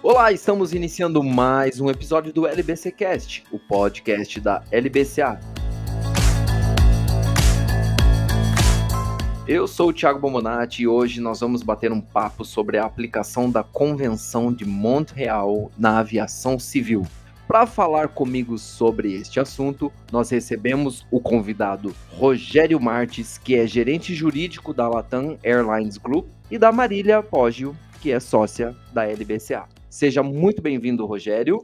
Olá, estamos iniciando mais um episódio do LBC Cast, o podcast da LBCA. Eu sou o Thiago Bomonati e hoje nós vamos bater um papo sobre a aplicação da Convenção de Montreal na aviação civil. Para falar comigo sobre este assunto, nós recebemos o convidado Rogério Marques, que é gerente jurídico da Latam Airlines Group, e da Marília Poggio, que é sócia da LBCA. Seja muito bem-vindo, Rogério.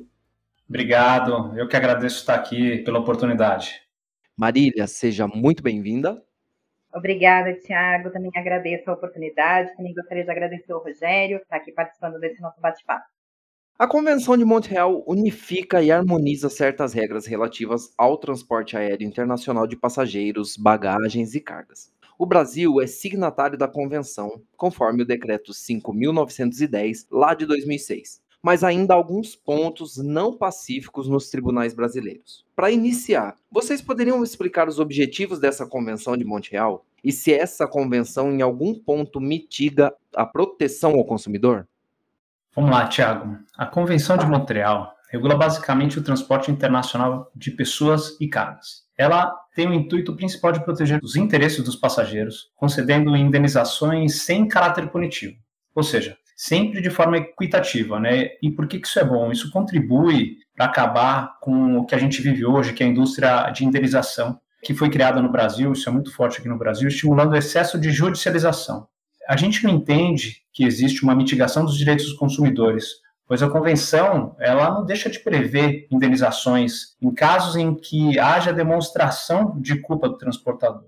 Obrigado, eu que agradeço estar aqui pela oportunidade. Marília, seja muito bem-vinda. Obrigada, Tiago. Também agradeço a oportunidade. Também gostaria de agradecer ao Rogério, que está aqui participando desse nosso bate-papo. A Convenção de Montreal unifica e harmoniza certas regras relativas ao transporte aéreo internacional de passageiros, bagagens e cargas. O Brasil é signatário da convenção, conforme o decreto 5910, lá de 2006. Mas ainda alguns pontos não pacíficos nos tribunais brasileiros. Para iniciar, vocês poderiam explicar os objetivos dessa convenção de Montreal e se essa convenção em algum ponto mitiga a proteção ao consumidor? Vamos lá, Tiago. A Convenção de Montreal regula basicamente o transporte internacional de pessoas e cargas ela tem o intuito principal de proteger os interesses dos passageiros, concedendo indenizações sem caráter punitivo, ou seja, sempre de forma equitativa, né? E por que, isso é bom? Isso contribui para acabar com o que a gente vive hoje, que é a indústria de indenização, que foi criada no Brasil, isso é muito forte aqui no Brasil, estimulando o excesso de judicialização. A gente não entende que existe uma mitigação dos direitos dos consumidores, pois a convenção ela não deixa de prever indenizações em casos em que haja demonstração de culpa do transportador.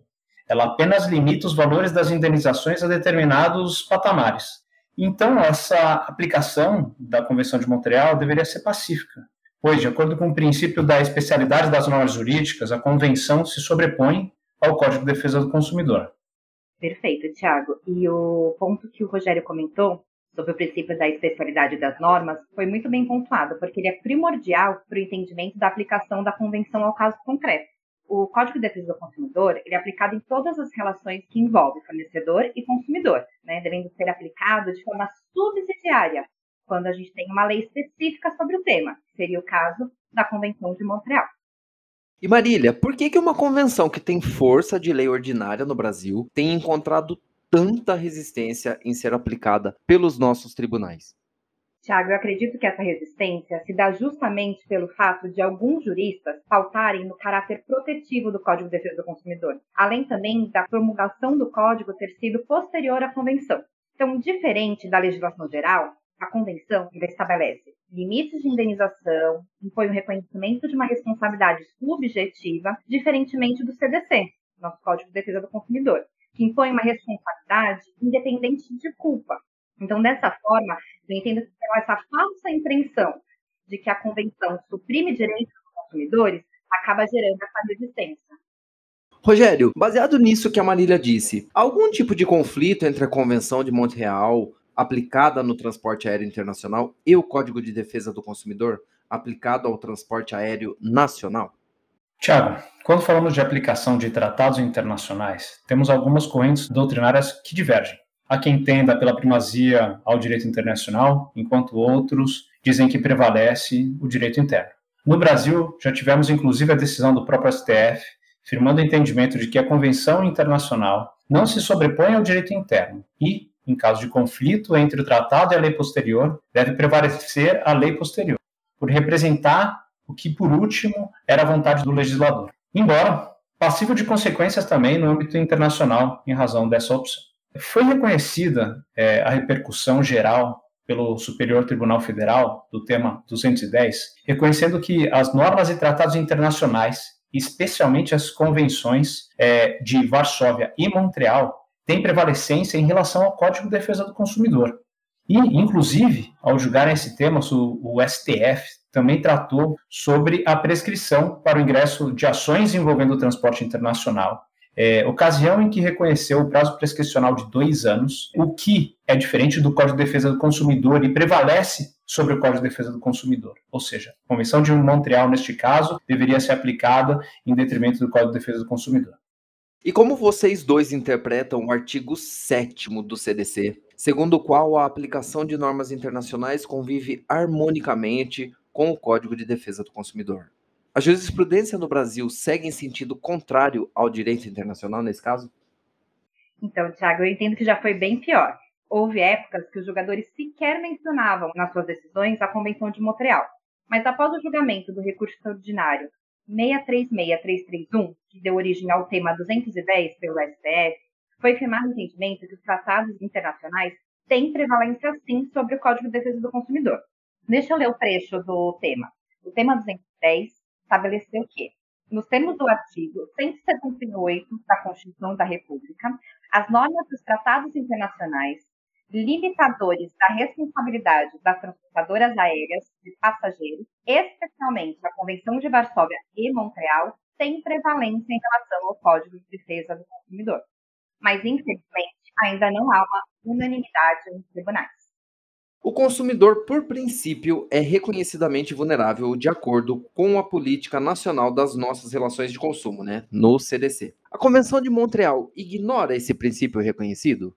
Ela apenas limita os valores das indenizações a determinados patamares. Então, essa aplicação da Convenção de Montreal deveria ser pacífica, pois, de acordo com o princípio da especialidade das normas jurídicas, a Convenção se sobrepõe ao Código de Defesa do Consumidor. Perfeito, Tiago. E o ponto que o Rogério comentou sobre o princípio da especialidade das normas foi muito bem pontuado, porque ele é primordial para o entendimento da aplicação da convenção ao caso concreto. O Código de Defesa do Consumidor ele é aplicado em todas as relações que envolvem fornecedor e consumidor, né, devendo ser aplicado de forma subsidiária, quando a gente tem uma lei específica sobre o tema, que seria o caso da Convenção de Montreal. E Marília, por que, que uma convenção que tem força de lei ordinária no Brasil tem encontrado tanta resistência em ser aplicada pelos nossos tribunais? Tiago, eu acredito que essa resistência se dá justamente pelo fato de alguns juristas pautarem no caráter protetivo do Código de Defesa do Consumidor, além também da promulgação do Código ter sido posterior à Convenção. Então, diferente da legislação geral, a Convenção estabelece limites de indenização, impõe o reconhecimento de uma responsabilidade subjetiva, diferentemente do CDC, nosso Código de Defesa do Consumidor, que impõe uma responsabilidade independente de culpa. Então, dessa forma, eu entendo que essa falsa impressão de que a convenção suprime direitos dos consumidores acaba gerando essa resistência. Rogério, baseado nisso que a Marília disse, algum tipo de conflito entre a Convenção de Montreal, aplicada no transporte aéreo internacional, e o Código de Defesa do Consumidor, aplicado ao transporte aéreo nacional? Tiago, quando falamos de aplicação de tratados internacionais, temos algumas correntes doutrinárias que divergem. Há quem tenda pela primazia ao direito internacional, enquanto outros dizem que prevalece o direito interno. No Brasil, já tivemos inclusive a decisão do próprio STF, firmando o entendimento de que a Convenção Internacional não se sobrepõe ao direito interno e, em caso de conflito entre o tratado e a lei posterior, deve prevalecer a lei posterior, por representar o que, por último, era a vontade do legislador. Embora passível de consequências também no âmbito internacional, em razão dessa opção. Foi reconhecida é, a repercussão geral pelo Superior Tribunal Federal do tema 210, reconhecendo que as normas e tratados internacionais, especialmente as convenções é, de Varsóvia e Montreal, têm prevalecência em relação ao Código de Defesa do Consumidor. E, inclusive, ao julgar esse tema, o, o STF também tratou sobre a prescrição para o ingresso de ações envolvendo o transporte internacional, é, ocasião em que reconheceu o prazo prescricional de dois anos, o que é diferente do Código de Defesa do Consumidor e prevalece sobre o Código de Defesa do Consumidor. Ou seja, a Convenção de Montreal, neste caso, deveria ser aplicada em detrimento do Código de Defesa do Consumidor. E como vocês dois interpretam o artigo 7 do CDC, segundo o qual a aplicação de normas internacionais convive harmonicamente com o Código de Defesa do Consumidor. A jurisprudência no Brasil segue em sentido contrário ao direito internacional nesse caso? Então, Thiago, eu entendo que já foi bem pior. Houve épocas que os jogadores sequer mencionavam nas suas decisões a Convenção de Montreal. Mas após o julgamento do recurso extraordinário 636331, que deu origem ao tema 210 pelo STF, foi firmado o entendimento que os tratados internacionais têm prevalência sim sobre o Código de Defesa do Consumidor. Deixa eu ler o trecho do tema. O tema 210 estabeleceu que, nos termos do artigo 178 da Constituição da República, as normas dos tratados internacionais limitadores da responsabilidade das transportadoras aéreas de passageiros, especialmente a Convenção de Varsóvia e Montreal, têm prevalência em relação ao Código de Defesa do Consumidor. Mas, infelizmente, ainda não há uma unanimidade nos tribunais. O consumidor, por princípio, é reconhecidamente vulnerável de acordo com a política nacional das nossas relações de consumo, né, no CDC. A Convenção de Montreal ignora esse princípio reconhecido?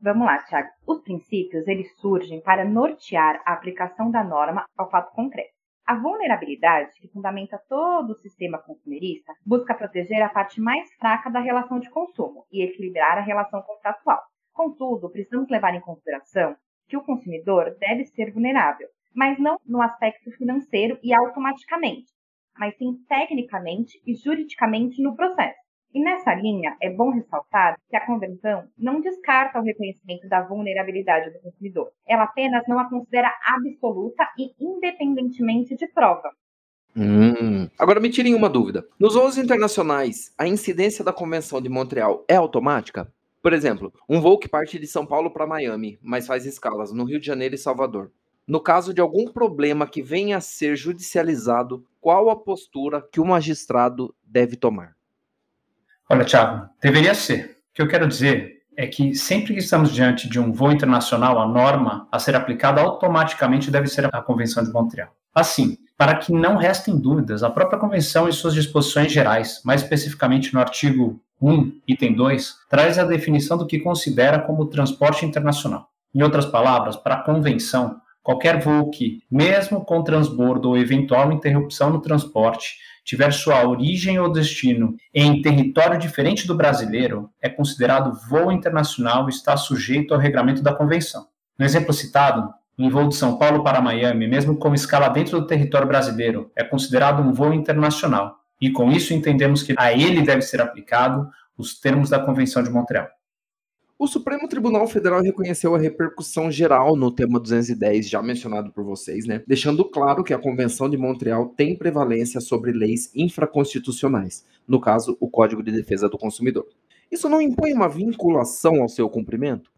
Vamos lá, Tiago. Os princípios eles surgem para nortear a aplicação da norma ao fato concreto. A vulnerabilidade, que fundamenta todo o sistema consumerista, busca proteger a parte mais fraca da relação de consumo e equilibrar a relação contratual. Contudo, precisamos levar em consideração que o consumidor deve ser vulnerável, mas não no aspecto financeiro e automaticamente, mas sim tecnicamente e juridicamente no processo. E nessa linha, é bom ressaltar que a Convenção não descarta o reconhecimento da vulnerabilidade do consumidor. Ela apenas não a considera absoluta e independentemente de prova. Hum. Agora me tirem uma dúvida. Nos voos internacionais, a incidência da Convenção de Montreal é automática? Por exemplo, um voo que parte de São Paulo para Miami, mas faz escalas no Rio de Janeiro e Salvador. No caso de algum problema que venha a ser judicializado, qual a postura que o magistrado deve tomar? Olha, Thiago, deveria ser. O que eu quero dizer é que sempre que estamos diante de um voo internacional, a norma a ser aplicada automaticamente deve ser a Convenção de Montreal. Assim, para que não restem dúvidas, a própria Convenção e suas disposições gerais, mais especificamente no artigo 1, item 2, traz a definição do que considera como transporte internacional. Em outras palavras, para a Convenção, qualquer voo que, mesmo com transbordo ou eventual interrupção no transporte, tiver sua origem ou destino em território diferente do brasileiro, é considerado voo internacional e está sujeito ao regramento da convenção. No exemplo citado, um voo de São Paulo para Miami, mesmo com escala dentro do território brasileiro, é considerado um voo internacional. E com isso entendemos que a ele deve ser aplicado os termos da Convenção de Montreal. O Supremo Tribunal Federal reconheceu a repercussão geral no tema 210, já mencionado por vocês, né? Deixando claro que a Convenção de Montreal tem prevalência sobre leis infraconstitucionais, no caso, o Código de Defesa do Consumidor. Isso não impõe uma vinculação ao seu cumprimento?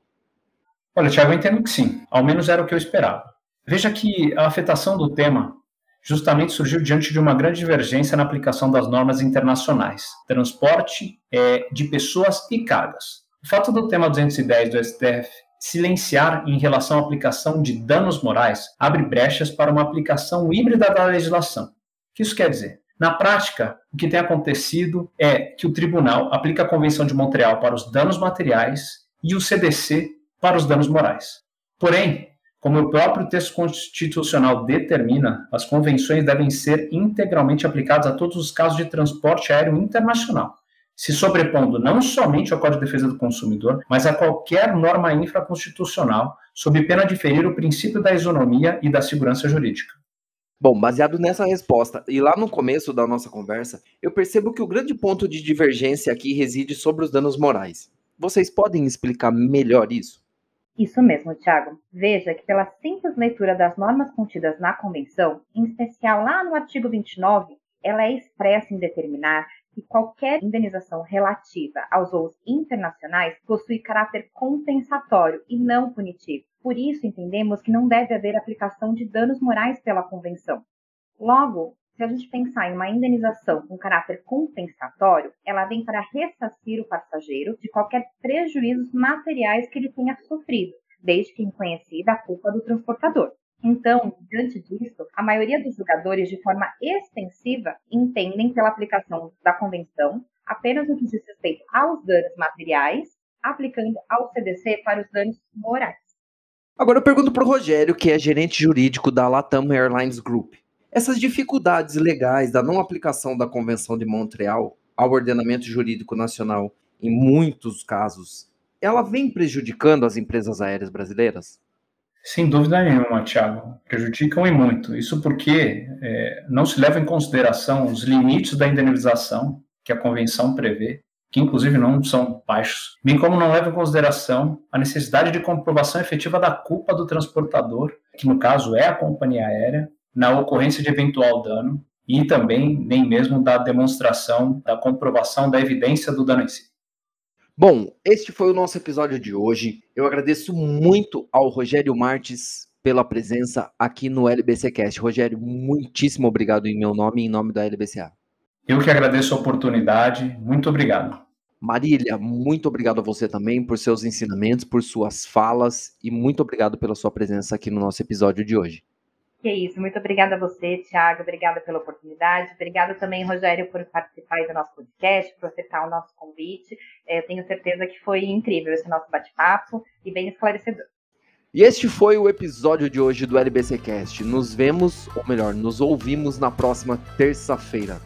Olha, Tiago, eu entendo que sim. Ao menos era o que eu esperava. Veja que a afetação do tema justamente surgiu diante de uma grande divergência na aplicação das normas internacionais, transporte é, de pessoas e cargas. O fato do tema 210 do STF silenciar em relação à aplicação de danos morais abre brechas para uma aplicação híbrida da legislação. O que isso quer dizer? Na prática, o que tem acontecido é que o tribunal aplica a Convenção de Montreal para os danos materiais e o CDC para os danos morais. Porém, como o próprio texto constitucional determina, as convenções devem ser integralmente aplicadas a todos os casos de transporte aéreo internacional se sobrepondo não somente ao Código de Defesa do Consumidor, mas a qualquer norma infraconstitucional, sob pena de ferir o princípio da isonomia e da segurança jurídica. Bom, baseado nessa resposta e lá no começo da nossa conversa, eu percebo que o grande ponto de divergência aqui reside sobre os danos morais. Vocês podem explicar melhor isso? Isso mesmo, Tiago. Veja que pela simples leitura das normas contidas na Convenção, em especial lá no artigo 29, ela é expressa em determinar que qualquer indenização relativa aos voos internacionais possui caráter compensatório e não punitivo. Por isso, entendemos que não deve haver aplicação de danos morais pela Convenção. Logo, se a gente pensar em uma indenização com caráter compensatório, ela vem para ressarcir o passageiro de qualquer prejuízos materiais que ele tenha sofrido, desde que conhecida a culpa do transportador. Então, diante disso, a maioria dos jogadores, de forma extensiva, entendem pela aplicação da convenção apenas no que diz respeito aos danos materiais, aplicando ao CDC para os danos morais. Agora eu pergunto para o Rogério, que é gerente jurídico da Latam Airlines Group. Essas dificuldades legais da não aplicação da Convenção de Montreal ao ordenamento jurídico nacional, em muitos casos, ela vem prejudicando as empresas aéreas brasileiras? Sem dúvida nenhuma, Tiago. Prejudicam e muito. Isso porque é, não se leva em consideração os limites da indenização que a convenção prevê, que inclusive não são baixos, bem como não leva em consideração a necessidade de comprovação efetiva da culpa do transportador, que no caso é a companhia aérea, na ocorrência de eventual dano, e também nem mesmo da demonstração, da comprovação da evidência do dano em si. Bom, este foi o nosso episódio de hoje. Eu agradeço muito ao Rogério Marques pela presença aqui no LBCcast. Rogério, muitíssimo obrigado em meu nome e em nome da LBCA. Eu que agradeço a oportunidade. Muito obrigado. Marília, muito obrigado a você também por seus ensinamentos, por suas falas e muito obrigado pela sua presença aqui no nosso episódio de hoje. Que é isso, muito obrigada a você, Thiago, obrigada pela oportunidade, obrigada também, Rogério, por participar do nosso podcast, por aceitar o nosso convite. É, eu tenho certeza que foi incrível esse nosso bate-papo e bem esclarecedor. E este foi o episódio de hoje do LBCcast. Nos vemos, ou melhor, nos ouvimos na próxima terça-feira.